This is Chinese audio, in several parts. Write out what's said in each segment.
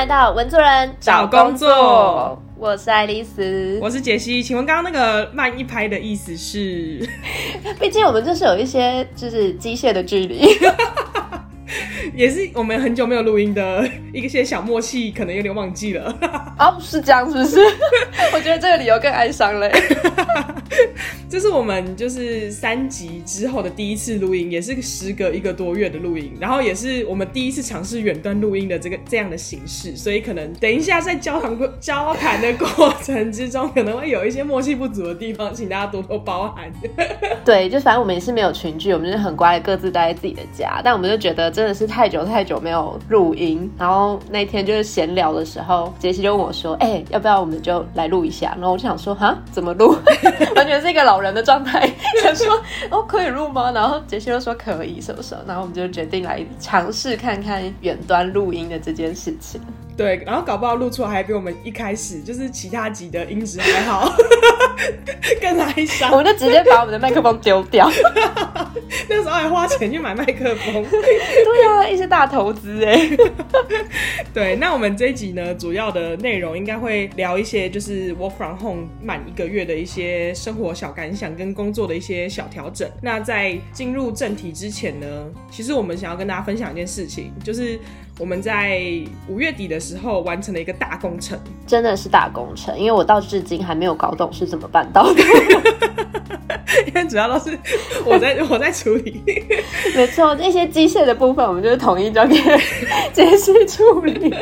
来到文作人找工作，我是爱丽丝。我是杰西，请问刚刚那个慢一拍的意思是？毕竟我们就是有一些就是机械的距离，也是我们很久没有录音的一些小默契，可能有点忘记了。哦，是这样是不是？我觉得这个理由更哀伤嘞。这是我们就是三集之后的第一次录音，也是时隔一个多月的录音，然后也是我们第一次尝试远端录音的这个这样的形式，所以可能等一下在交谈过交谈的过程之中，可能会有一些默契不足的地方，请大家多多包涵。对，就反正我们也是没有群聚，我们就是很乖的各自待在自己的家，但我们就觉得真的是太久太久没有录音，然后那天就是闲聊的时候，杰西就问我说：“哎，要不要我们就来录一下？”然后我就想说：“哈，怎么录？全是一个老。”人的状态，想说哦可以录吗？然后杰西又说可以，是不是？然后我们就决定来尝试看看远端录音的这件事情。对，然后搞不好录出来还比我们一开始就是其他集的音质还好，更哀伤。我们就直接把我们的麦克风丢掉。那时候还花钱去买麦克风。对啊，一些大投资哎。对，那我们这一集呢，主要的内容应该会聊一些就是 work from home 满一个月的一些生活小感想跟工作的一些小调整。那在进入正题之前呢，其实我们想要跟大家分享一件事情，就是。我们在五月底的时候完成了一个大工程，真的是大工程，因为我到至今还没有搞懂是怎么办到的。因为主要都是我在我在处理，没错，那些机械的部分我们就是统一交给 杰西处理。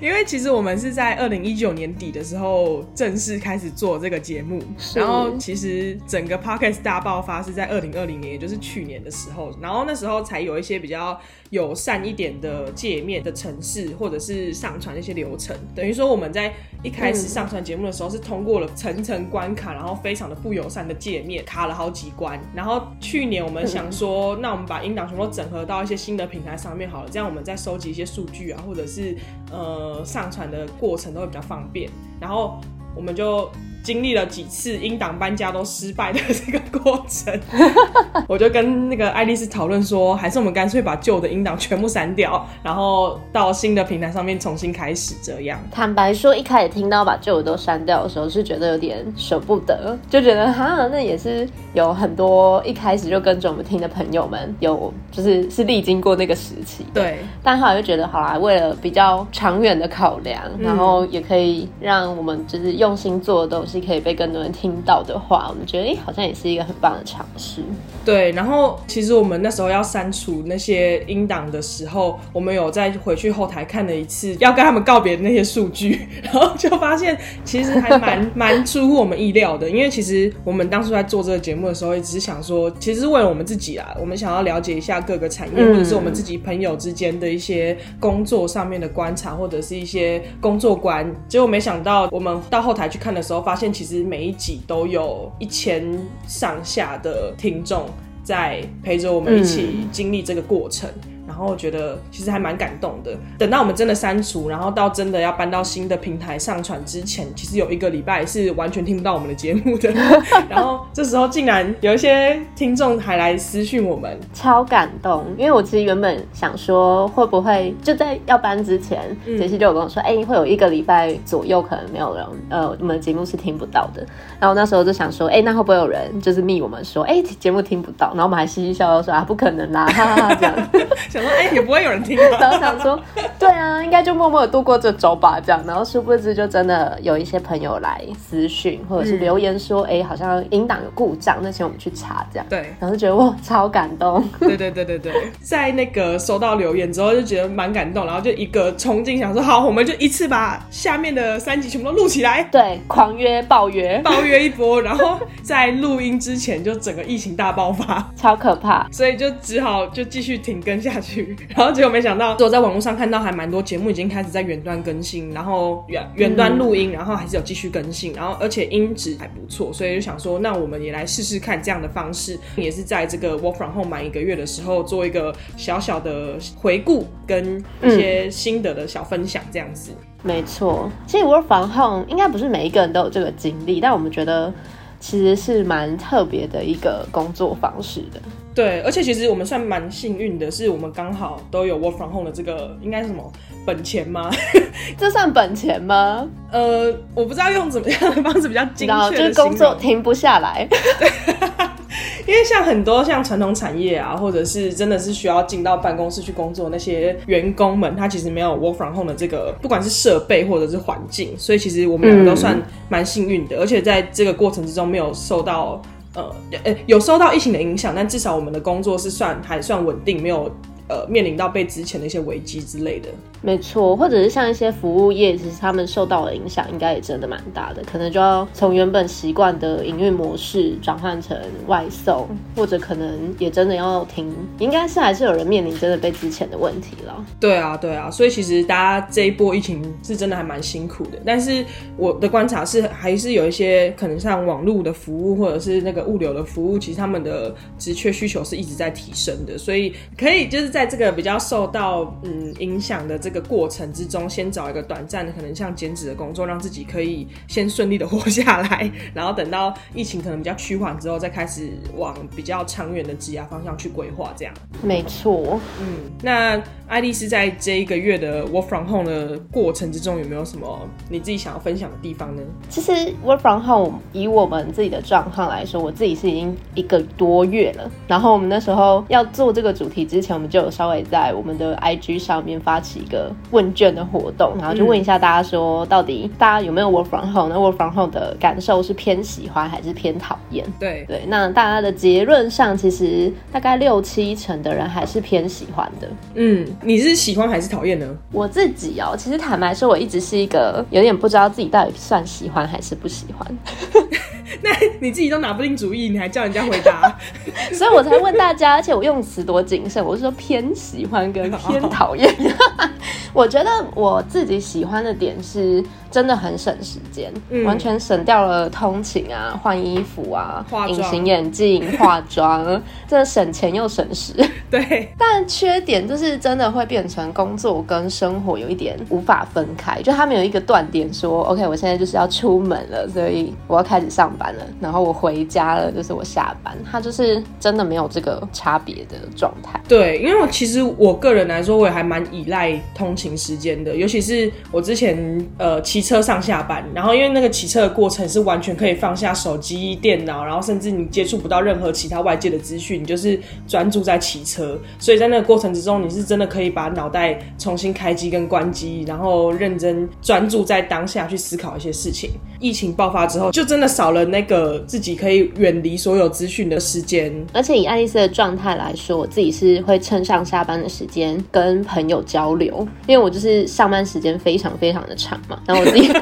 因为其实我们是在二零一九年底的时候正式开始做这个节目，然后其实整个 podcast 大爆发是在二零二零年，也就是去年的时候，然后那时候才有一些比较友善一点的界面的城市，或者是上传一些流程，等于说我们在一开始上传节目的时候是通过了层层关卡，然后非常的不友善的界面，卡了好几关。然后去年我们想说，那我们把音档全部整合到一些新的平台上面好了，这样我们再收集一些数据啊，或者是呃上传的过程都会比较方便。然后我们就。经历了几次英党搬家都失败的这个过程，我就跟那个爱丽丝讨论说，还是我们干脆把旧的英党全部删掉，然后到新的平台上面重新开始。这样，坦白说，一开始听到把旧的都删掉的时候，是觉得有点舍不得，就觉得哈，那也是有很多一开始就跟着我们听的朋友们，有就是是历经过那个时期。对，但后来就觉得，好啦，为了比较长远的考量，然后也可以让我们就是用心做的东西。是可以被更多人听到的话，我们觉得哎，好像也是一个很棒的尝试。对，然后其实我们那时候要删除那些音档的时候，我们有再回去后台看了一次，要跟他们告别的那些数据，然后就发现其实还蛮 蛮出乎我们意料的。因为其实我们当初在做这个节目的时候，也只是想说，其实是为了我们自己啊，我们想要了解一下各个产业，或者是我们自己朋友之间的一些工作上面的观察，或者是一些工作观。结果没想到，我们到后台去看的时候，发现其实每一集都有一千上下的听众在陪着我们一起经历这个过程。然后我觉得其实还蛮感动的。等到我们真的删除，然后到真的要搬到新的平台上传之前，其实有一个礼拜是完全听不到我们的节目的。然后这时候竟然有一些听众还来私讯我们，超感动。因为我其实原本想说，会不会就在要搬之前，杰西就有跟我说，哎，会有一个礼拜左右可能没有人，呃，我们的节目是听不到的。然后那时候就想说，哎，那会不会有人就是密我们说，哎，节目听不到？然后我们还嘻嘻笑笑说，啊，不可能啦，哈哈哈，这样。想说，哎，也不会有人听。然后想说，对啊，应该就默默的度过这周吧，这样。然后殊不知，就真的有一些朋友来私讯或者是留言说，哎，好像音档有故障，那请我们去查，这样。对。然后就觉得哇，超感动。对对对对对，在那个收到留言之后，就觉得蛮感动，然后就一个冲劲，想说，好，我们就一次把下面的三集全部都录起来。对，狂约暴约，暴约一波，然后在录音之前就整个疫情大爆发，超可怕，所以就只好就继续停更下去。然后结果没想到，我在网络上看到还蛮多节目已经开始在远端更新，然后远远端录音，然后还是有继续更新，然后而且音质还不错，所以就想说，那我们也来试试看这样的方式，也是在这个 work from home 满一个月的时候，做一个小小的回顾跟一些心得的小分享，这样子。没错，其实 work from home 应该不是每一个人都有这个经历，但我们觉得其实是蛮特别的一个工作方式的。对，而且其实我们算蛮幸运的，是我们刚好都有 work from home 的这个应该是什么本钱吗？这算本钱吗？呃，我不知道用怎么样的方式比较精确，就是工作停不下来。因为像很多像传统产业啊，或者是真的是需要进到办公室去工作那些员工们，他其实没有 work from home 的这个，不管是设备或者是环境，所以其实我们两个都算蛮幸运的，而且在这个过程之中没有受到呃诶有受到疫情的影响，但至少我们的工作是算还算稳定，没有呃面临到被之前的一些危机之类的。没错，或者是像一些服务业，其实他们受到的影响应该也真的蛮大的，可能就要从原本习惯的营运模式转换成外送，或者可能也真的要停，应该是还是有人面临真的被之前的问题了。对啊，对啊，所以其实大家这一波疫情是真的还蛮辛苦的，但是我的观察是，还是有一些可能像网络的服务或者是那个物流的服务，其实他们的职缺需求是一直在提升的，所以可以就是在这个比较受到嗯影响的这。个过程之中，先找一个短暂的，可能像兼职的工作，让自己可以先顺利的活下来，然后等到疫情可能比较趋缓之后，再开始往比较长远的职业方向去规划。这样，没错。嗯，那爱丽丝在这一个月的 work from home 的过程之中，有没有什么你自己想要分享的地方呢？其实 work from home 以我们自己的状况来说，我自己是已经一个多月了。然后我们那时候要做这个主题之前，我们就有稍微在我们的 IG 上面发起一个。问卷的活动，然后就问一下大家说，到底大家有没有 work from home？那 work from home 的感受是偏喜欢还是偏讨厌？对对，那大家的结论上，其实大概六七成的人还是偏喜欢的。嗯，你是喜欢还是讨厌呢？我自己哦，其实坦白说，我一直是一个有点不知道自己到底算喜欢还是不喜欢。那你自己都拿不定主意，你还叫人家回答，所以我才问大家。而且我用词多谨慎，我是说偏喜欢跟偏讨厌。我觉得我自己喜欢的点是。真的很省时间，完全省掉了通勤啊、换衣服啊、隐形眼镜、化妆，真的省钱又省时。对，但缺点就是真的会变成工作跟生活有一点无法分开，就他们有一个断点，说 OK，我现在就是要出门了，所以我要开始上班了，然后我回家了，就是我下班，他就是真的没有这个差别的状态。对，因为我其实我个人来说，我也还蛮依赖通勤时间的，尤其是我之前呃骑。骑车上下班，然后因为那个骑车的过程是完全可以放下手机、电脑，然后甚至你接触不到任何其他外界的资讯，你就是专注在骑车。所以在那个过程之中，你是真的可以把脑袋重新开机跟关机，然后认真专注在当下去思考一些事情。疫情爆发之后，就真的少了那个自己可以远离所有资讯的时间。而且以爱丽丝的状态来说，我自己是会趁上下班的时间跟朋友交流，因为我就是上班时间非常非常的长嘛，然后我自己。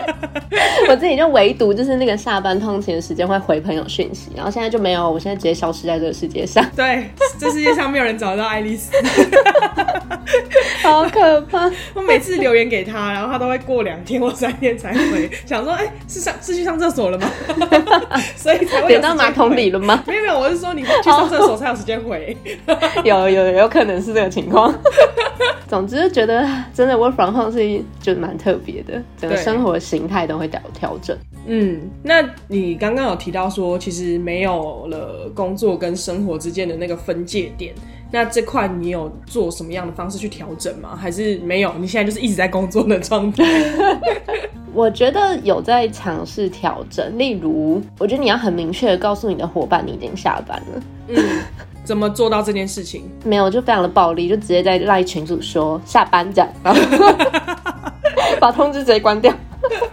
我自己就唯独就是那个下班通勤的时间会回朋友讯息，然后现在就没有，我现在直接消失在这个世界上。对，这世界上没有人找得到爱丽丝，好可怕！我每次留言给他，然后他都会过两天或三天才回，想说，哎，是上是去上厕所了吗？所以才会点到马桶里了吗？没有没有，我是说你去上厕所才有时间回。有有有可能是这个情况。总之觉得真的 work from home 是就蛮特别的，整个生活形态都会调调整。嗯，那你刚刚有提到说，其实没有了工作跟生活之间的那个分界点，那这块你有做什么样的方式去调整吗？还是没有？你现在就是一直在工作的状态？我觉得有在尝试调整，例如，我觉得你要很明确的告诉你的伙伴，你已经下班了。嗯。怎么做到这件事情？没有，就非常的暴力，就直接在赖群组说下班这样，然后 把通知直接关掉。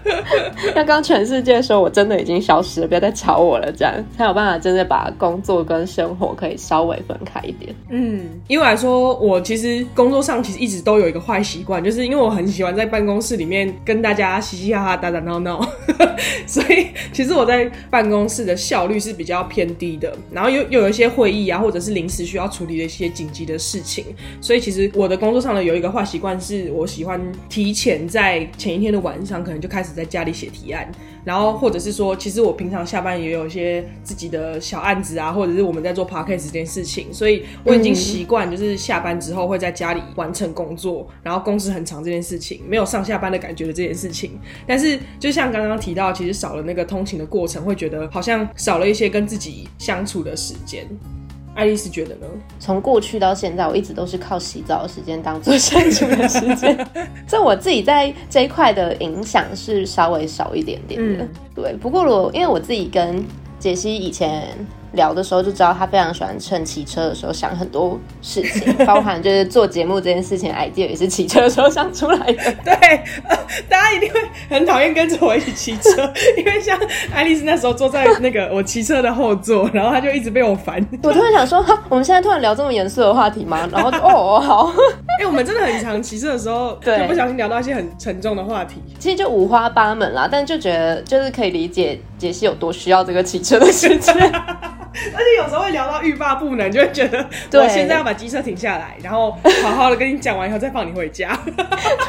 要刚全世界说，我真的已经消失了，不要再吵我了，这样才有办法真的把工作跟生活可以稍微分开一点。嗯，因为来说，我其实工作上其实一直都有一个坏习惯，就是因为我很喜欢在办公室里面跟大家嘻嘻哈哈、打打闹闹，所以其实我在办公室的效率是比较偏低的。然后又又有一些会议啊，或者是临时需要处理的一些紧急的事情，所以其实我的工作上呢有一个坏习惯，是我喜欢提前在前一天的晚上可能就开始在家里写提案，然后或者是说，其实我平常下班也有一些自己的小案子啊，或者是我们在做 podcast 这件事情，所以我已经习惯就是下班之后会在家里完成工作，然后工时很长这件事情，没有上下班的感觉的这件事情。但是就像刚刚提到，其实少了那个通勤的过程，会觉得好像少了一些跟自己相处的时间。爱丽丝觉得呢？从过去到现在，我一直都是靠洗澡的时间当做相处的时间，这我自己在这一块的影响是稍微少一点点的。对，不过我因为我自己跟杰西以前。聊的时候就知道他非常喜欢趁骑车的时候想很多事情，包含就是做节目这件事情，idea 也是骑车的时候想出来的。对，大家一定会很讨厌跟着我一起骑车，因为像爱丽丝那时候坐在那个我骑车的后座，然后他就一直被我烦。我突然想说，哈，我们现在突然聊这么严肃的话题吗？然后哦，好，哎，我们真的很常骑车的时候，就不小心聊到一些很沉重的话题。其实就五花八门啦，但就觉得就是可以理解杰西有多需要这个骑车的时间。而且有时候会聊到欲罢不能，就会觉得我现在要把机车停下来，然后好好的跟你讲完以后再放你回家。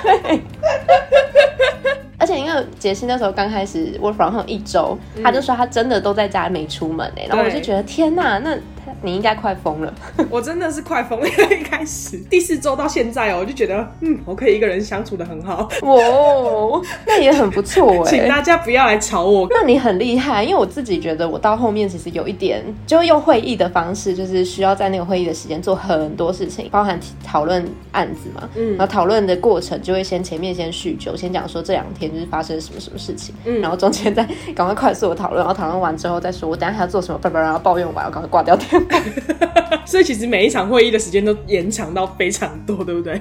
对。而且因为杰西那时候刚开始 work from home 一周，他就说他真的都在家没出门哎，然后我就觉得天哪，那。你应该快疯了，我真的是快疯了。一开始第四周到现在哦，我就觉得嗯，我可以一个人相处的很好。哇，那也很不错哎。请大家不要来吵我。那你很厉害，因为我自己觉得我到后面其实有一点，就用会议的方式，就是需要在那个会议的时间做很多事情，包含讨论案子嘛。嗯。然后讨论的过程就会先前面先叙旧，先讲说这两天就是发生什么什么事情。嗯。然后中间再赶快快速的讨论，然后讨论完之后再说，我等下还要做什么，叭叭，然后抱怨完，我赶快挂掉电。所以其实每一场会议的时间都延长到非常多，对不对？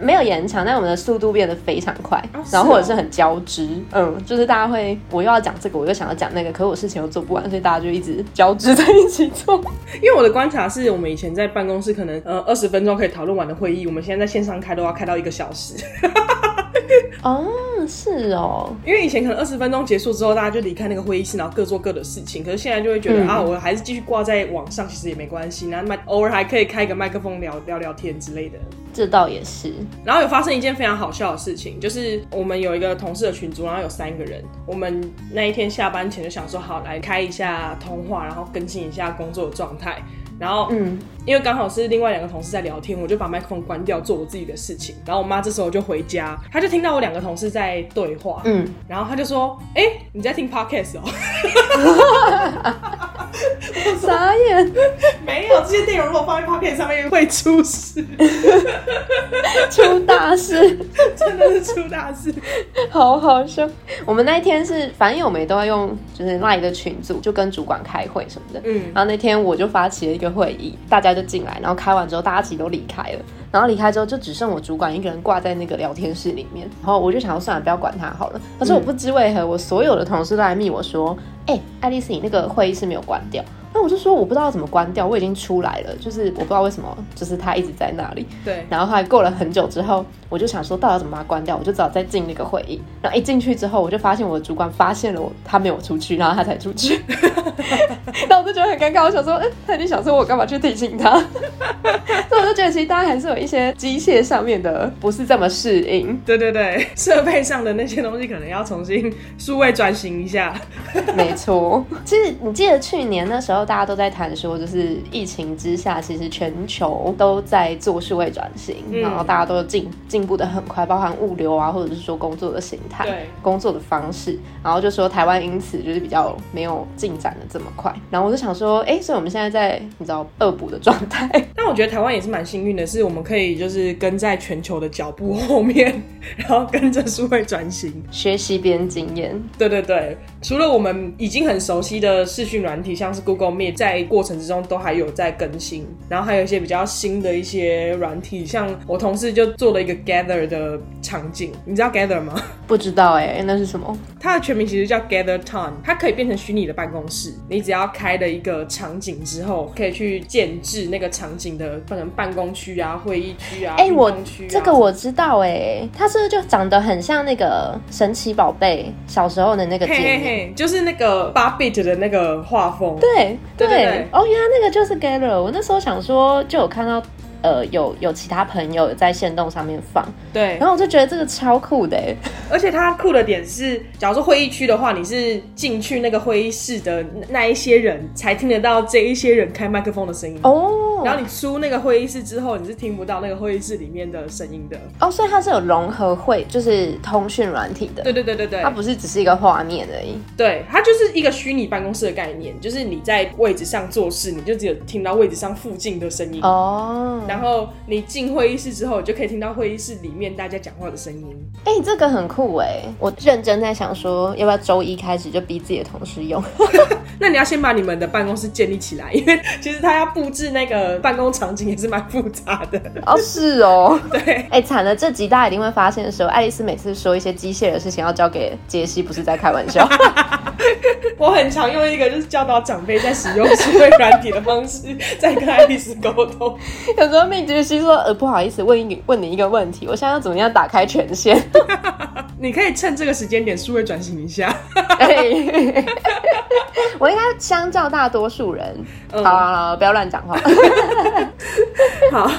没有延长，但我们的速度变得非常快，然后或者是很交织，嗯，就是大家会，我又要讲这个，我又想要讲那个，可是我事情又做不完，所以大家就一直交织在一起做。因为我的观察是，我们以前在办公室可能呃二十分钟可以讨论完的会议，我们现在在线上开都要开到一个小时。哦，是哦，因为以前可能二十分钟结束之后，大家就离开那个会议室，然后各做各的事情。可是现在就会觉得啊，我还是继续挂在网上，其实也没关系。那麦偶尔还可以开个麦克风聊聊聊天之类的。这倒也是。然后有发生一件非常好笑的事情，就是我们有一个同事的群组，然后有三个人。我们那一天下班前就想说，好来开一下通话，然后更新一下工作的状态。然后，嗯，因为刚好是另外两个同事在聊天，我就把麦克风关掉，做我自己的事情。然后我妈这时候就回家，她就听到我两个同事在对话，嗯，然后她就说：“哎，你在听 podcast 哦？” 傻眼，没有这些内容，如果放在 podcast 上面会出事，出大事，真的是出大事，好好笑。我们那一天是，反正我们都要用，就是那一个群组，就跟主管开会什么的，嗯，然后那天我就发起了一个。会议，大家就进来，然后开完之后，大家其实都离开了。然后离开之后，就只剩我主管一个人挂在那个聊天室里面。然后我就想，算了，不要管他好了。可是我不知为何，我所有的同事都来密我说：“哎，爱丽丝，你那个会议室没有关掉。”那我就说我不知道怎么关掉，我已经出来了，就是我不知道为什么，就是它一直在那里。对。然后后来过了很久之后，我就想说，到底怎么把它关掉？我就只好再进那个会议。然后一进去之后，我就发现我的主管发现了我，他没有出去，然后他才出去。那我就觉得很尴尬，我想说，哎，他已经想说我干嘛去提醒他？所以我就觉得，其实大家还是有一些机械上面的不是这么适应。对对对，设备上的那些东西可能要重新数位转型一下。没错。其实你记得去年那时候。大家都在谈说，就是疫情之下，其实全球都在做数位转型，然后大家都进进步的很快，包含物流啊，或者是说工作的形态、工作的方式，然后就说台湾因此就是比较没有进展的这么快。然后我就想说，哎，所以我们现在在你知道恶补的状态。但我觉得台湾也是蛮幸运的，是我们可以就是跟在全球的脚步后面，然后跟着数位转型学习别人经验。对对对，除了我们已经很熟悉的视讯软体，像是 Google Meet，。在过程之中都还有在更新，然后还有一些比较新的一些软体，像我同事就做了一个 Gather 的场景，你知道 Gather 吗？不知道哎，那是什么？它的全名其实叫 Gather Time，它可以变成虚拟的办公室。你只要开了一个场景之后，可以去建制那个场景的，可能办公区啊、会议区啊、哎，我这个我知道哎，它是不是就长得很像那个神奇宝贝小时候的那个界面，就是那个八 bit 的那个画风，对。对，哦，原来那个就是 Galer。我那时候想说，就有看到，呃，有有其他朋友在线动上面放，对，然后我就觉得这个超酷的，而且它酷的点是，假如说会议区的话，你是进去那个会议室的那一些人才听得到这一些人开麦克风的声音哦。然后你出那个会议室之后，你是听不到那个会议室里面的声音的。哦，所以它是有融合会，就是通讯软体的。对对对对对，它不是只是一个画面而已。对，它就是一个虚拟办公室的概念，就是你在位置上做事，你就只有听到位置上附近的声音哦。然后你进会议室之后，就可以听到会议室里面大家讲话的声音。哎，这个很酷哎！我认真在想说，要不要周一开始就逼自己的同事用？那你要先把你们的办公室建立起来，因为其实他要布置那个办公场景也是蛮复杂的。哦，是哦，对。哎，惨了，这集大家一定会发现的时候，爱丽丝每次说一些机械的事情要交给杰西，不是在开玩笑。我很常用一个就是教导长辈在使用智慧软体的方式在跟爱丽丝沟通。有时候命杰西说：“呃，不好意思，问一问你一个问题，我现在要怎么样打开权限？” 你可以趁这个时间点数位转型一下。我应该相较大多数人，好，不要乱讲话。好，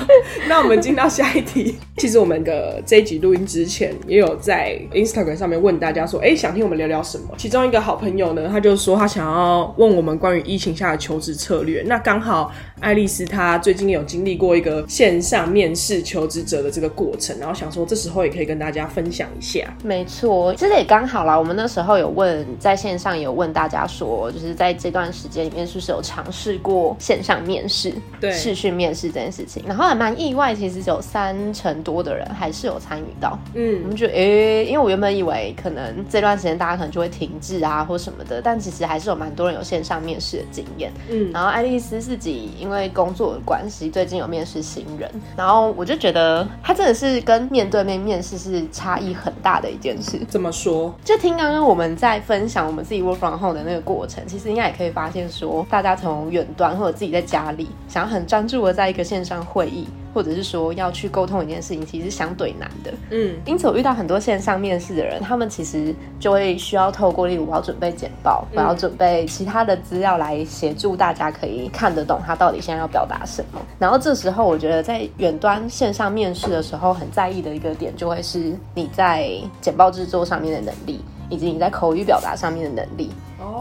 那我们进到下一题。其实我们的这一集录音之前，也有在 Instagram 上面问大家说，哎，想听我们聊聊什么？其中一个好朋友呢，他就说他想要问我们关于疫情下的求职策略。那刚好爱丽丝她最近有经历过一个线上面试求职者的这个过程，然后想说这时候也可以跟大家分享一下。没错，其实也刚好啦。我们那时候有问在线上有问大家说，就是在这段时间里面是不是有尝试过线上面试、对视讯面试这件事情，然后还蛮意外，其实有三成多的人还是有参与到。嗯，我们觉得，哎，因为我原本以为可能这段时间大家可能就会停滞啊或什么的，但其实还是有蛮多人有线上面试的经验。嗯，然后爱丽丝自己因为工作的关系，最近有面试新人，然后我就觉得她真的是跟面对面面试是差异很大的一件事。怎么说？就听刚刚我们在分享我们自己 work from home 的那个过程，其实应该也可以发现说，大家从远端或者自己在家里，想要很专注的在一个线上会议。或者是说要去沟通一件事情，其实相对难的。嗯，因此我遇到很多线上面试的人，他们其实就会需要透过，例如我要准备简报，我要准备其他的资料来协助大家可以看得懂他到底现在要表达什么。然后这时候，我觉得在远端线上面试的时候，很在意的一个点就会是你在简报制作上面的能力，以及你在口语表达上面的能力，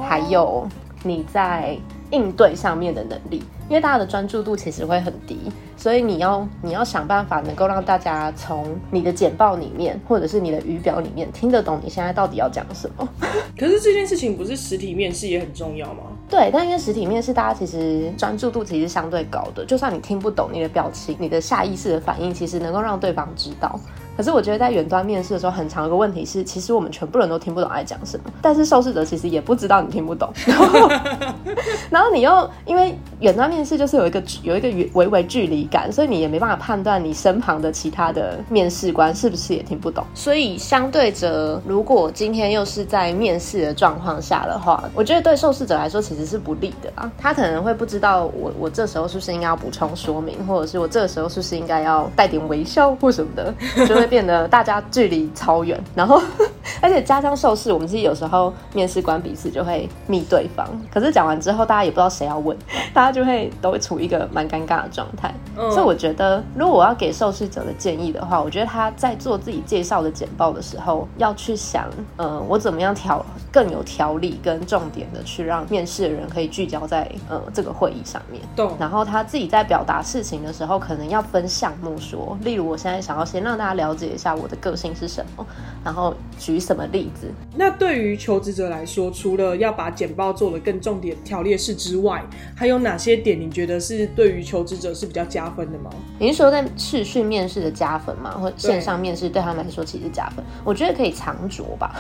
还有你在应对上面的能力。因为大家的专注度其实会很低，所以你要你要想办法能够让大家从你的简报里面或者是你的语表里面听得懂你现在到底要讲什么。可是这件事情不是实体面试也很重要吗？对，但因为实体面试大家其实专注度其实相对高的，就算你听不懂你的表情，你的下意识的反应其实能够让对方知道。可是我觉得在远端面试的时候，很长一个问题是，其实我们全部人都听不懂在讲什么，但是受试者其实也不知道你听不懂。然后，然后你又因为远端面试就是有一个有一个微微距离感，所以你也没办法判断你身旁的其他的面试官是不是也听不懂。所以相对着，如果今天又是在面试的状况下的话，我觉得对受试者来说其实是不利的啊。他可能会不知道我我这时候是不是应该要补充说明，或者是我这个时候是不是应该要带点微笑或什么的，就会。变得大家距离超远，然后 而且加上受试，我们其实有时候面试官彼此就会密对方，可是讲完之后，大家也不知道谁要问，大家就会都会处于一个蛮尴尬的状态。所以我觉得，如果我要给受试者的建议的话，我觉得他在做自己介绍的简报的时候，要去想，呃，我怎么样调更有条理跟重点的去让面试的人可以聚焦在呃这个会议上面。对。然后他自己在表达事情的时候，可能要分项目说，例如我现在想要先让大家了解一下我的个性是什么，然后举什么例子。那对于求职者来说，除了要把简报做得更重点条列式之外，还有哪些点你觉得是对于求职者是比较加分的吗？你是说在试训面试的加分吗？或线上面试对他们来说其实加分？我觉得可以藏拙吧。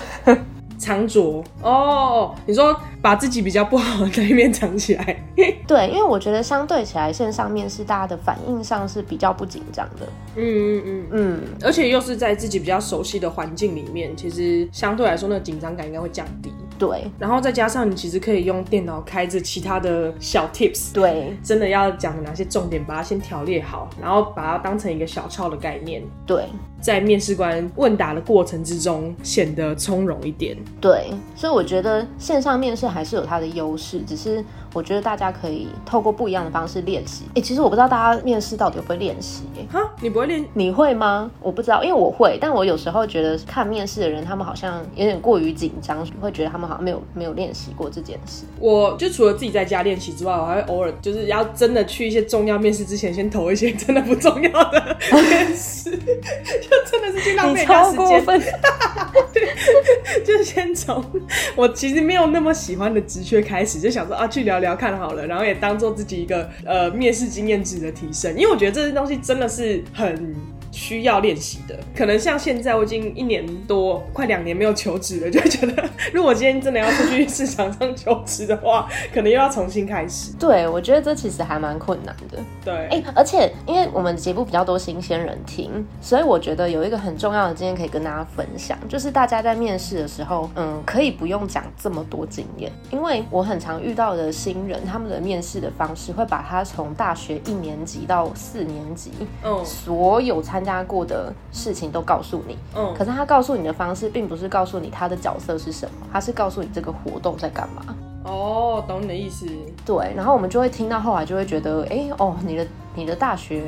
藏拙哦，你说把自己比较不好的那一面藏起来。对，因为我觉得相对起来，线上面试大家的反应上是比较不紧张的。嗯嗯嗯嗯，而且又是在自己比较熟悉的环境里面，其实相对来说那个紧张感应该会降低。对，然后再加上你其实可以用电脑开着其他的小 tips，对，真的要讲的哪些重点，把它先条列好，然后把它当成一个小抄的概念。对。在面试官问答的过程之中显得从容一点。对，所以我觉得线上面试还是有它的优势，只是我觉得大家可以透过不一样的方式练习。哎，其实我不知道大家面试到底会不会练习？哎，哈，你不会练？你会吗？我不知道，因为我会，但我有时候觉得看面试的人，他们好像有点过于紧张，会觉得他们好像没有没有练习过这件事。我就除了自己在家练习之外，我还会偶尔就是要真的去一些重要面试之前，先投一些真的不重要的面试，就真的是去浪费时间。就先从我其实没有那么喜欢的职缺开始，就想说啊，去聊聊看好了，然后也当做自己一个呃面试经验值的提升，因为我觉得这些东西真的是很。需要练习的，可能像现在我已经一年多，快两年没有求职了，就觉得如果今天真的要出去市场上求职的话，可能又要重新开始。对，我觉得这其实还蛮困难的。对，哎，而且因为我们节目比较多新鲜人听，所以我觉得有一个很重要的经验可以跟大家分享，就是大家在面试的时候，嗯，可以不用讲这么多经验，因为我很常遇到的新人，他们的面试的方式会把他从大学一年级到四年级，嗯，所有参加过的事情都告诉你，嗯，可是他告诉你的方式，并不是告诉你他的角色是什么，他是告诉你这个活动在干嘛。哦，懂你的意思。对，然后我们就会听到后来就会觉得，哎，哦，你的你的大学。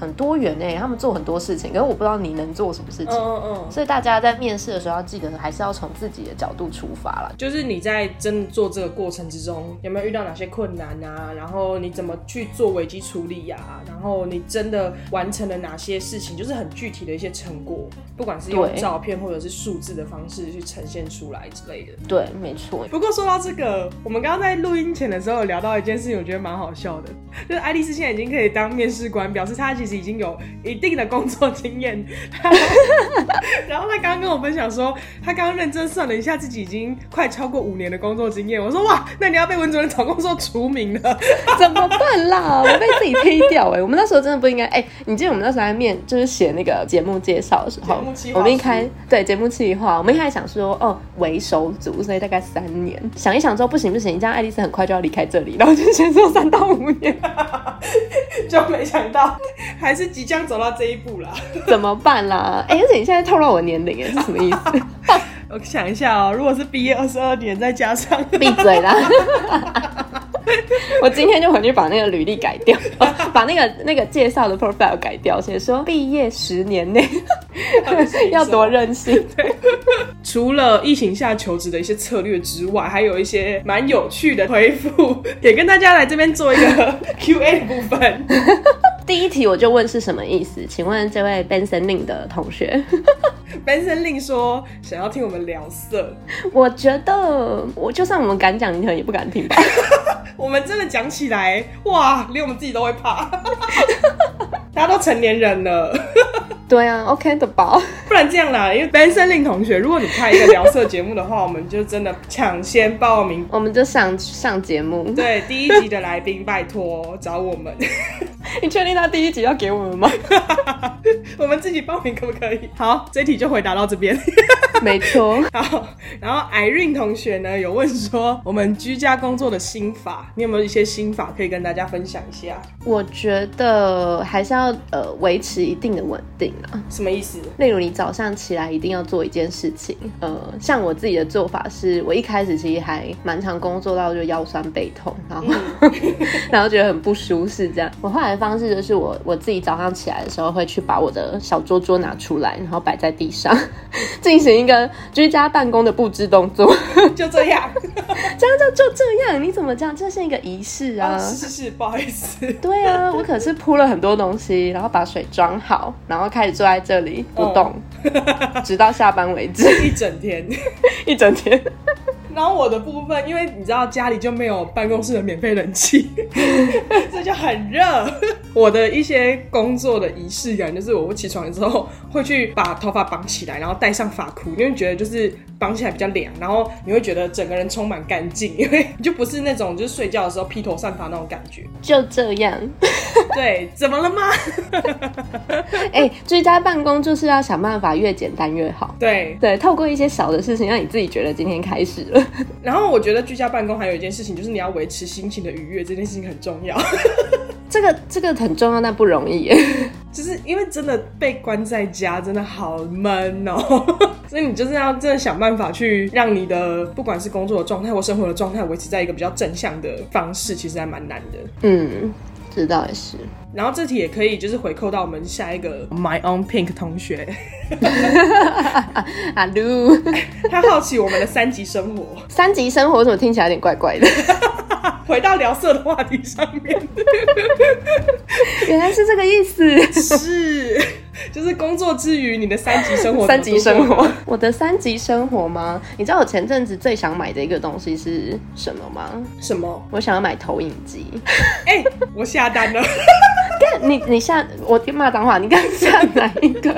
很多元诶，他们做很多事情，可是我不知道你能做什么事情。嗯嗯所以大家在面试的时候要记得，还是要从自己的角度出发了。就是你在真的做这个过程之中，有没有遇到哪些困难啊？然后你怎么去做危机处理呀？然后你真的完成了哪些事情？就是很具体的一些成果，不管是用照片或者是数字的方式去呈现出来之类的。对，没错。不过说到这个，我们刚刚在录音前的时候有聊到一件事情，我觉得蛮好笑的，就是爱丽丝现在已经可以当面试官，表示她其实。已经有一定的工作经验，然后他刚刚跟我分享说，他刚刚认真算了一下，自己已经快超过五年的工作经验。我说哇，那你要被文主任找工作除名了，怎么办啦？我被自己推掉哎！我们那时候真的不应该哎！你记得我们那时候在面就是写那个节目介绍的时候，我们一开对节目计划，我们一开始想说哦，为首组，所以大概三年。想一想之后不行不行，这样爱丽丝很快就要离开这里，然后就先说三到五年，就没想到。还是即将走到这一步啦，怎么办啦？哎，而且你现在透露我年龄，哎，是什么意思？我想一下哦，如果是毕业二十二年，再加上闭嘴啦！我今天就回去把那个履历改掉，把那个那个介绍的 profile 改掉，写说毕业十年内要多任性。除了疫情下求职的一些策略之外，还有一些蛮有趣的回复，也跟大家来这边做一个 Q A 部分。第一题我就问是什么意思？请问这位 Benson Lin 的同学，Benson Lin 说想要听我们聊色。我觉得我就算我们敢讲，你可能也不敢听吧。我们真的讲起来，哇，连我们自己都会怕。大家都成年人了。对啊，OK 的吧？不然这样啦，因为 Benson Lin 同学，如果你开一个聊色节目的话，我们就真的抢先报名，我们就上上节目。对，第一集的来宾，拜托找我们。你确定他第一集要给我们吗？我们自己报名可不可以？好，这题就回答到这边。没错。好，然后 Irene 同学呢有问说，我们居家工作的心法，你有没有一些心法可以跟大家分享一下？我觉得还是要呃维持一定的稳定啊。什么意思？例如你早上起来一定要做一件事情。呃，像我自己的做法是，我一开始其实还蛮常工作到就腰酸背痛，然后 然后觉得很不舒适这样。我后来的。方式就是我我自己早上起来的时候会去把我的小桌桌拿出来，然后摆在地上，进行一个居家办公的布置动作。就这样，这样就就这样？你怎么这样？这是一个仪式啊！是是是，不好意思。对啊，我可是铺了很多东西，然后把水装好，然后开始坐在这里不动，直到下班为止，一整天，一整天。然后我的部分，因为你知道家里就没有办公室的免费冷气，这就很热。我的一些工作的仪式感，就是我起床之后会去把头发绑起来，然后戴上发箍，因为觉得就是绑起来比较凉，然后你会觉得整个人充满干净，因为你就不是那种就是睡觉的时候披头散发那种感觉。就这样，对，怎么了吗？哎，居家办公就是要想办法越简单越好。对对，透过一些小的事情，让你自己觉得今天开始了。然后我觉得居家办公还有一件事情，就是你要维持心情的愉悦，这件事情很重要。这个这个很重要，但不容易。就是因为真的被关在家，真的好闷哦，所以你就是要真的想办法去让你的不管是工作的状态或生活的状态维持在一个比较正向的方式，其实还蛮难的。嗯，这倒也是。然后这题也可以就是回扣到我们下一个 My Own Pink 同学，阿鲁，他好奇我们的三级生活。三级生活怎么听起来有点怪怪的？回到聊色的话题上面，原来是这个意思。是，就是工作之余你的三级生活。三级生活，我的三级生活吗？你知道我前阵子最想买的一个东西是什么吗？什么？我想要买投影机。哎，我下单了。你你下我骂脏话，你刚下哪一个？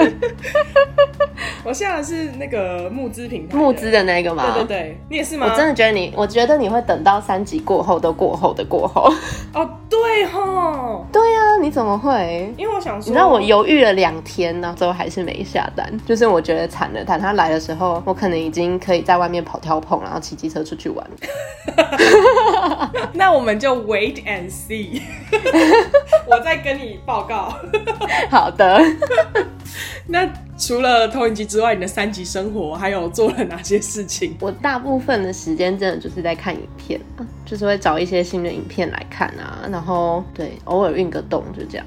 我下的是那个募资平台，募资的那个吗？对对对，你也是吗？我真的觉得你，我觉得你会等到三级过后都过后的过后。哦，对哈，对啊，你怎么会？因为我想说，你知道我犹豫了两天呢，最后还是没下单。就是我觉得惨了，等他来的时候，我可能已经可以在外面跑跳碰，然后骑机车出去玩。那我们就 wait and see，我再跟你报告。好的。那除了投影机之外，你的三级生活还有做了哪些事情？我大部分的时间真的就是在看影片啊，就是会找一些新的影片来看啊，然后对，偶尔运个动，就这样。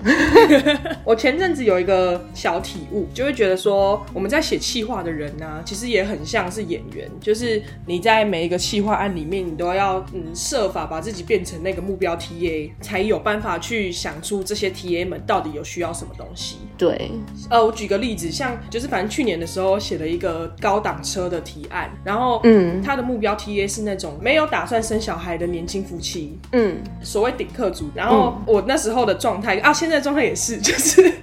我前阵子有一个小体悟，就会觉得说，我们在写企划的人呢，其实也很像是演员，就是你在每一个企划案里面，你都要嗯设法把自己变成那个目标 TA，才有办法去想出这些 TA 们到底有需要什么东西。对，呃，我举个例子，像就是反正去年的时候写了一个高档车的提案，然后嗯，他的目标 TA 是那种没有打算生小孩的年轻夫妻，嗯，所谓顶客族。然后我那时候的状态啊，现在状态也是，就是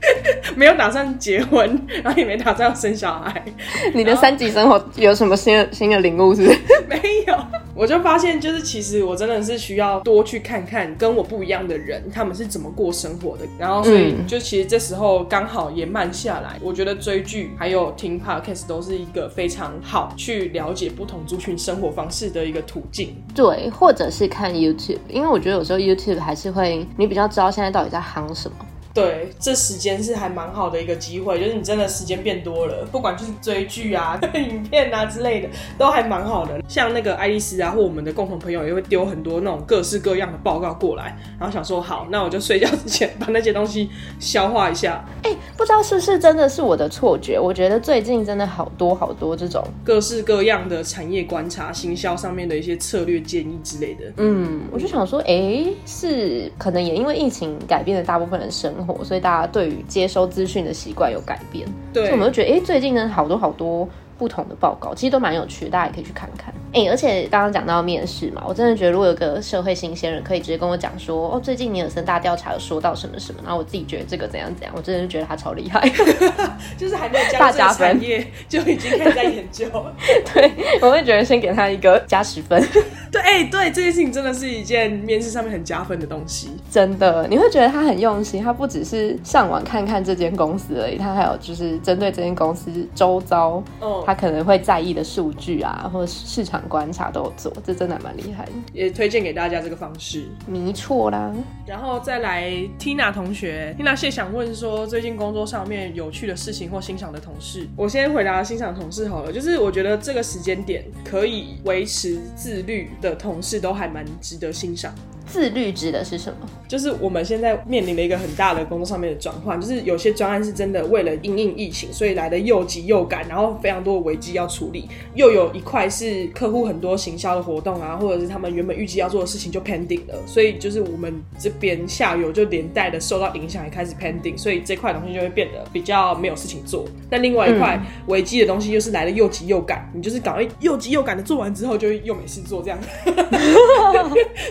没有打算结婚，然后也没打算要生小孩。你的三级生活有什么新的新的领悟？是 没有，我就发现就是其实我真的是需要多去看看跟我不一样的人，他们是怎么过生活的。然后所以就其实这时候刚好也慢下来，我觉得追剧剧还有听 podcast 都是一个非常好去了解不同族群生活方式的一个途径。对，或者是看 YouTube，因为我觉得有时候 YouTube 还是会你比较知道现在到底在夯什么。对，这时间是还蛮好的一个机会，就是你真的时间变多了，不管就是追剧啊、影片啊之类的，都还蛮好的。像那个爱丽丝啊，或我们的共同朋友也会丢很多那种各式各样的报告过来，然后想说好，那我就睡觉之前把那些东西消化一下。哎，不知道是不是真的是我的错觉，我觉得最近真的好多好多这种各式各样的产业观察、行销上面的一些策略建议之类的。嗯，我就想说，哎，是可能也因为疫情改变了大部分人生。所以大家对于接收资讯的习惯有改变，对，所以我们就觉得，哎，最近呢，好多好多。不同的报告其实都蛮有趣，大家也可以去看看。哎，而且刚刚讲到面试嘛，我真的觉得如果有个社会新鲜人可以直接跟我讲说，哦，最近尼尔森大调查有说到什么什么，然后我自己觉得这个怎样怎样，我真的觉得他超厉害，就是还没有加入产业就已经开始在研究。对，我会觉得先给他一个加十分。对，哎，对，这件事情真的是一件面试上面很加分的东西。真的，你会觉得他很用心，他不只是上网看看这间公司而已，他还有就是针对这间公司周遭，哦。他可能会在意的数据啊，或者市场观察都有做，这真的蛮厉害。也推荐给大家这个方式，没错啦。然后再来，Tina 同学，Tina 谢想问说，最近工作上面有趣的事情或欣赏的同事。我先回答欣赏同事好了，就是我觉得这个时间点可以维持自律的同事都还蛮值得欣赏。自律指的是什么？就是我们现在面临了一个很大的工作上面的转换，就是有些专案是真的为了应应疫情，所以来的又急又赶，然后非常多的危机要处理；又有一块是客户很多行销的活动啊，或者是他们原本预计要做的事情就 pending 了，所以就是我们这边下游就连带的受到影响，也开始 pending，所以这块东西就会变得比较没有事情做。但另外一块危机的东西又是来的又急又赶，你就是搞一又急又赶的做完之后，就又没事做这样，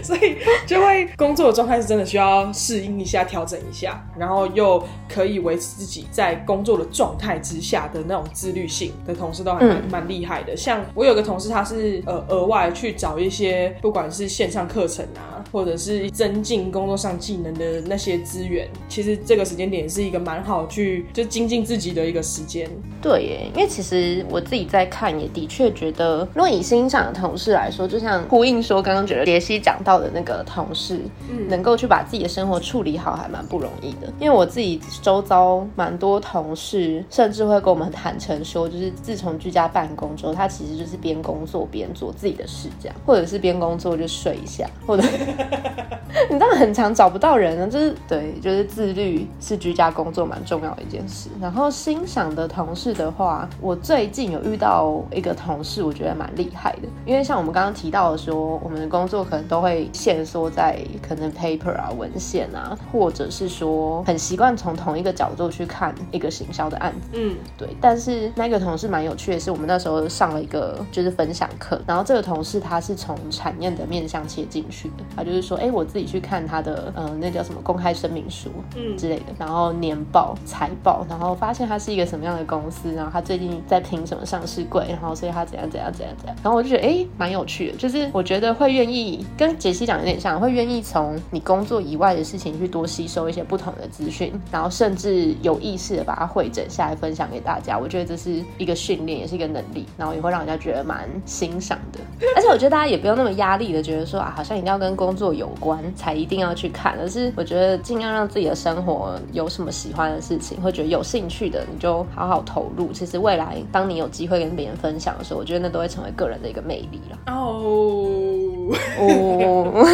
所以。就会工作的状态是真的需要适应一下、调整一下，然后又可以维持自己在工作的状态之下的那种自律性的同事都还蛮蛮厉害的。像我有个同事，他是呃额外去找一些不管是线上课程啊，或者是增进工作上技能的那些资源。其实这个时间点是一个蛮好去就精进自己的一个时间。对耶，因为其实我自己在看，也的确觉得，如果以欣赏的同事来说，就像呼应说刚刚觉得杰西讲到的那个同。事，嗯，能够去把自己的生活处理好，还蛮不容易的。因为我自己周遭蛮多同事，甚至会跟我们坦诚说，就是自从居家办公之后，他其实就是边工作边做自己的事，这样，或者是边工作就睡一下，或者 你知道很常找不到人呢，就是对，就是自律是居家工作蛮重要的一件事。然后欣赏的同事的话，我最近有遇到一个同事，我觉得蛮厉害的，因为像我们刚刚提到的说，我们的工作可能都会限缩在可能 paper 啊、文献啊，或者是说很习惯从同一个角度去看一个行销的案子。嗯，对。但是那个同事蛮有趣的是，我们那时候上了一个就是分享课，然后这个同事他是从产业的面向切进去的，他就是说，哎，我自己去看他的，嗯，那叫什么公开声明书，嗯之类的，然后年报、财报，然后发现他是一个什么样的公司，然后他最近在评什么上市柜，然后所以他怎样怎样怎样怎样，然后我就觉得，哎，蛮有趣的，就是我觉得会愿意跟杰西讲有点像，会愿意从你工作以外的事情去多吸收一些不同的资讯，然后甚至有意识的把它汇整下来分享给大家。我觉得这是一个训练，也是一个能力，然后也会让人家觉得蛮欣赏的。而且我觉得大家也不用那么压力的，觉得说啊，好像一定要跟工作有关才一定要去看，而是我觉得尽量让自己的生活有什么喜欢的事情，会觉得有兴趣的，你就好好投入。其实未来当你有机会跟别人分享的时候，我觉得那都会成为个人的一个魅力了。哦哦，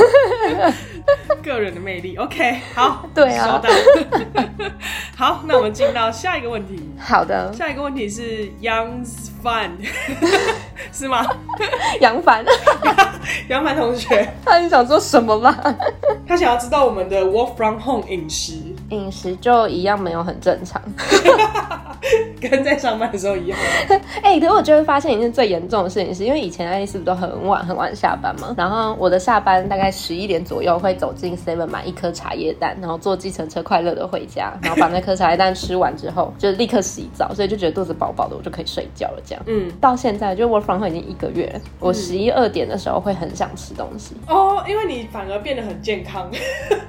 个人的魅力。OK，好，对啊，收到。好，那我们进到下一个问题。好的，下一个问题是 Young Fun，是吗？杨凡，杨凡同学，他是想做什么吗？他想要知道我们的 Work from Home 饮食，饮食就一样没有很正常。跟在上班的时候一样。哎，可是我就会发现一件最严重的事情，是因为以前爱丽丝不都很晚很晚下班嘛？然后我的下班大概十一点左右会走进 Seven 买一颗茶叶蛋，然后坐计程车快乐的回家，然后把那颗茶叶蛋吃完之后，就立刻洗澡，所以就觉得肚子饱饱的，我就可以睡觉了。这样，嗯，到现在就 Work from Home 已经一个月，我十一二点的时候会很想吃东西。哦，因为你反而变得很健康。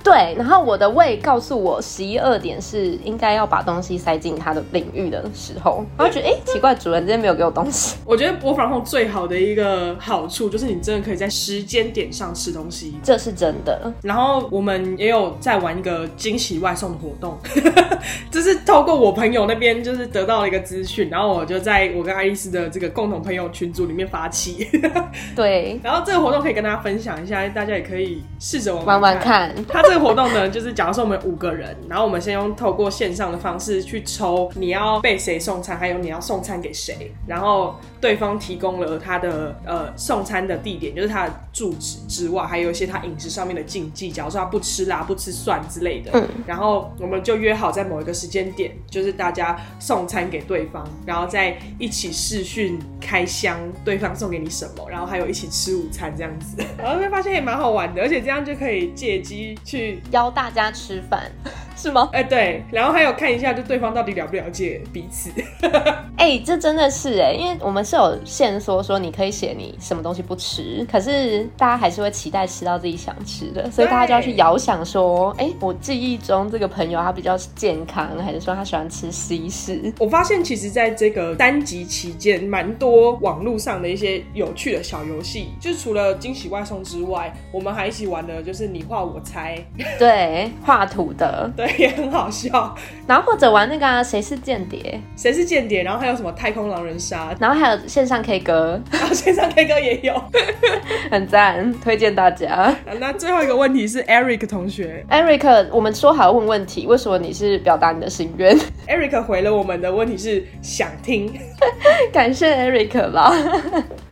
对，然后我的胃告诉我十一二点是应该要把东西塞进它的领域的。时候，然后觉得哎，奇怪，主人今天没有给我东西。我觉得播放后最好的一个好处就是你真的可以在时间点上吃东西，这是真的。然后我们也有在玩一个惊喜外送的活动，就是透过我朋友那边就是得到了一个资讯，然后我就在我跟爱丽丝的这个共同朋友群组里面发起。对，然后这个活动可以跟大家分享一下，大家也可以试着玩玩看。它这个活动呢，就是假如说我们五个人，然后我们先用透过线上的方式去抽，你要被。谁送餐？还有你要送餐给谁？然后对方提供了他的呃送餐的地点，就是他的住址之外，还有一些他饮食上面的禁忌，假如说他不吃辣、不吃蒜之类的。嗯。然后我们就约好在某一个时间点，就是大家送餐给对方，然后再一起视讯开箱，对方送给你什么，然后还有一起吃午餐这样子。然后会发现也蛮好玩的，而且这样就可以借机去邀大家吃饭。是吗？哎，对，然后还有看一下，就对方到底了不了解彼此。哎，这真的是哎，因为我们是有线索说你可以写你什么东西不吃，可是大家还是会期待吃到自己想吃的，所以大家就要去遥想说，哎，我记忆中这个朋友他比较健康，还是说他喜欢吃西式？我发现其实在这个单集期间，蛮多网络上的一些有趣的小游戏，就是除了惊喜外送之外，我们还一起玩的就是你画我猜，对，画图的，对。也很好笑，然后或者玩那个谁是间谍，谁是间谍，然后还有什么太空狼人杀，然后还有线上 K 歌，然后线上 K 歌也有，很赞，推荐大家。那最后一个问题是 Eric 同学，Eric，我们说好问问题，为什么你是表达你的心愿？Eric 回了我们的问题是想听，感谢 Eric 吧。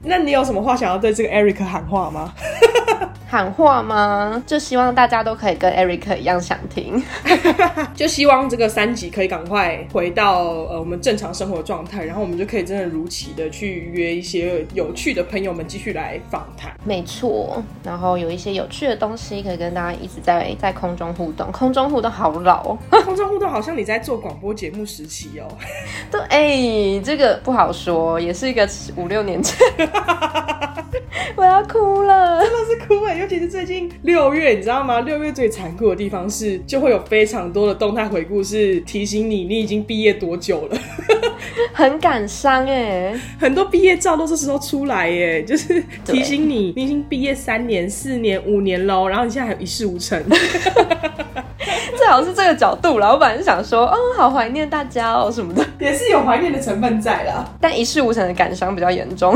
那你有什么话想要对这个 Eric 喊话吗？喊话吗？就希望大家都可以跟 Eric 一样想听，就希望这个三集可以赶快回到呃我们正常生活状态，然后我们就可以真的如期的去约一些有趣的朋友们继续来访谈。没错，然后有一些有趣的东西可以跟大家一直在在空中互动。空中互动好老哦，空中互动好像你在做广播节目时期哦。对，哎，这个不好说，也是一个五六年前。我要哭了，真的是哭哎！尤其是最近六月，你知道吗？六月最残酷的地方是，就会有非常多的动态回顾，是提醒你你已经毕业多久了，很感伤哎。很多毕业照都是时候出来耶，就是提醒你你已经毕业三年、四年、五年喽，然后你现在还一事无成。最好是这个角度了，我本来是想说，哦，好怀念大家哦什么的，也是有怀念的成分在啦。但一事无成的感伤比较严重。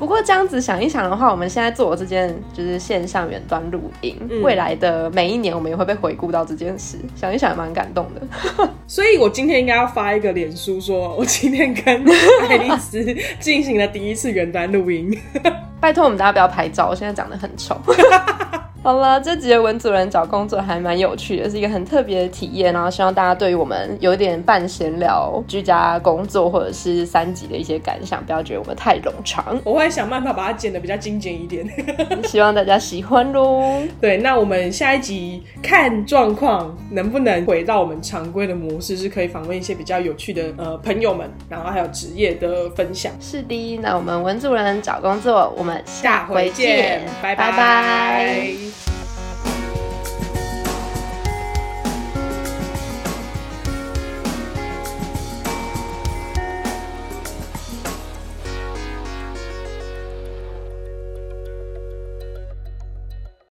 不过这样子想一想的话，我们现在做的这件就是线上远端录音，未来的每一年我们也会被回顾到这件事，想一想也蛮感动的。所以我今天应该要发一个脸书，说我今天跟爱丽丝进行了第一次远端录音。拜托我们大家不要拍照，我现在长得很丑。好了，这集的文主人找工作还蛮有趣的，是一个很特别的体验。然后希望大家对于我们有点半闲聊、居家工作或者是三级的一些感想，不要觉得我们太冗长。我会想办法把它剪得比较精简一点，希望大家喜欢喽。对，那我们下一集看状况能不能回到我们常规的模式，是可以访问一些比较有趣的呃朋友们，然后还有职业的分享。是的，那我们文主人找工作，我们下回见，拜拜。